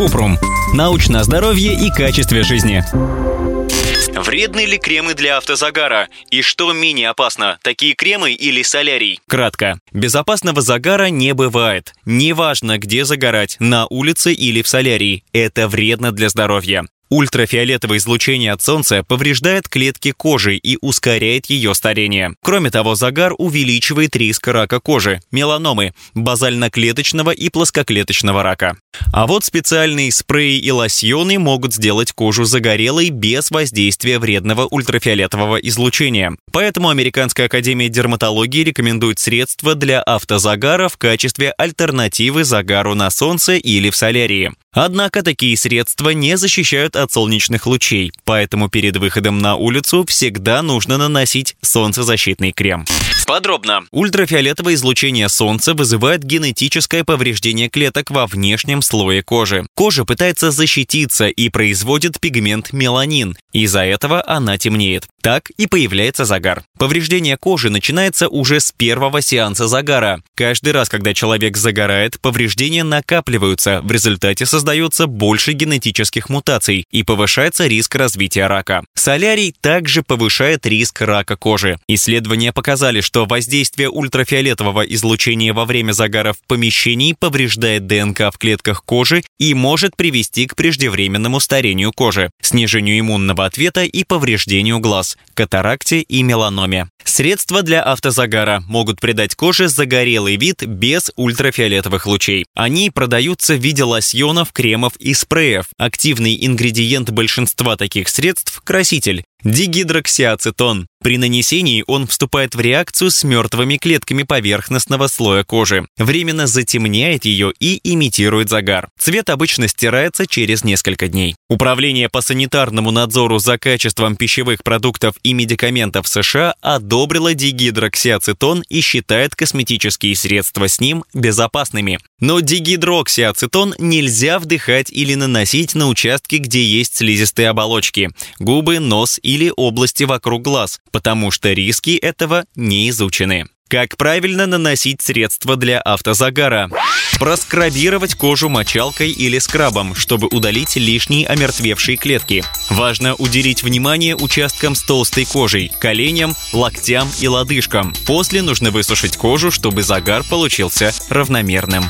Купрум. Научное здоровье и качестве жизни. Вредны ли кремы для автозагара? И что менее опасно, такие кремы или солярий? Кратко. Безопасного загара не бывает. Неважно, где загорать, на улице или в солярии. Это вредно для здоровья. Ультрафиолетовое излучение от Солнца повреждает клетки кожи и ускоряет ее старение. Кроме того, загар увеличивает риск рака кожи, меланомы, базально-клеточного и плоскоклеточного рака. А вот специальные спреи и лосьоны могут сделать кожу загорелой без воздействия вредного ультрафиолетового излучения. Поэтому Американская академия дерматологии рекомендует средства для автозагара в качестве альтернативы загару на солнце или в солярии. Однако такие средства не защищают от солнечных лучей, поэтому перед выходом на улицу всегда нужно наносить солнцезащитный крем. Подробно. Ультрафиолетовое излучение солнца вызывает генетическое повреждение клеток во внешнем слое кожи. Кожа пытается защититься и производит пигмент меланин. Из-за этого она темнеет. Так и появляется загар. Повреждение кожи начинается уже с первого сеанса загара. Каждый раз, когда человек загорает, повреждения накапливаются. В результате создается больше генетических мутаций и повышается риск развития рака. Солярий также повышает риск рака кожи. Исследования показали, что воздействие ультрафиолетового излучения во время загара в помещении повреждает ДНК в клетках кожи и может привести к преждевременному старению кожи, снижению иммунного ответа и повреждению глаз, катаракте и меланоме. Средства для автозагара могут придать коже загорелый вид без ультрафиолетовых лучей. Они продаются в виде лосьонов, кремов и спреев. Активный ингредиент большинства таких средств – краситель. Дигидроксиацетон. При нанесении он вступает в реакцию с мертвыми клетками поверхностного слоя кожи, временно затемняет ее и имитирует загар. Цвет обычно стирается через несколько дней. Управление по санитарному надзору за качеством пищевых продуктов и медикаментов США одобрило дигидроксиацетон и считает косметические средства с ним безопасными. Но дигидроксиацетон нельзя вдыхать или наносить на участки, где есть слизистые оболочки – губы, нос или области вокруг глаз, потому что риски этого не изучены. Как правильно наносить средства для автозагара? Проскрабировать кожу мочалкой или скрабом, чтобы удалить лишние омертвевшие клетки. Важно уделить внимание участкам с толстой кожей, коленям, локтям и лодыжкам. После нужно высушить кожу, чтобы загар получился равномерным.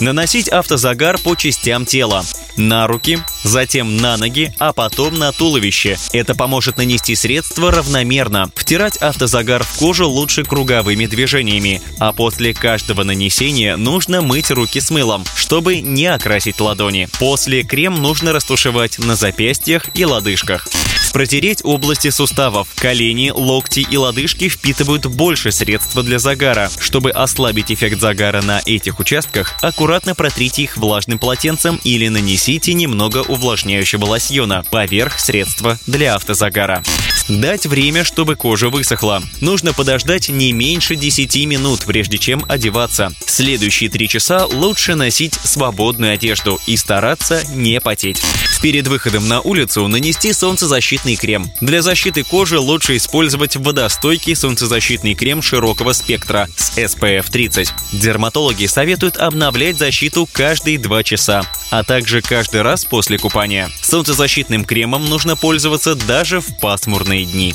Наносить автозагар по частям тела. На руки, затем на ноги, а потом на туловище. Это поможет нанести средство равномерно. Втирать автозагар в кожу лучше круговыми движениями, а после каждого нанесения нужно мыть руки с мылом, чтобы не окрасить ладони. После крем нужно растушевать на запястьях и лодыжках. Протереть области суставов. Колени, локти и лодыжки впитывают больше средства для загара. Чтобы ослабить эффект загара на этих участках, аккуратно протрите их влажным полотенцем или нанесите немного увлажняющего лосьона поверх средства для автозагара. Дать время, чтобы кожа высохла. Нужно подождать не меньше 10 минут, прежде чем одеваться. Следующие 3 часа лучше носить свободную одежду и стараться не потеть. Перед выходом на улицу нанести солнцезащитный крем. Для защиты кожи лучше использовать водостойкий солнцезащитный крем широкого спектра с SPF 30. Дерматологи советуют обновлять защиту каждые 2 часа, а также каждый раз после купания. Солнцезащитным кремом нужно пользоваться даже в пасмурные дни.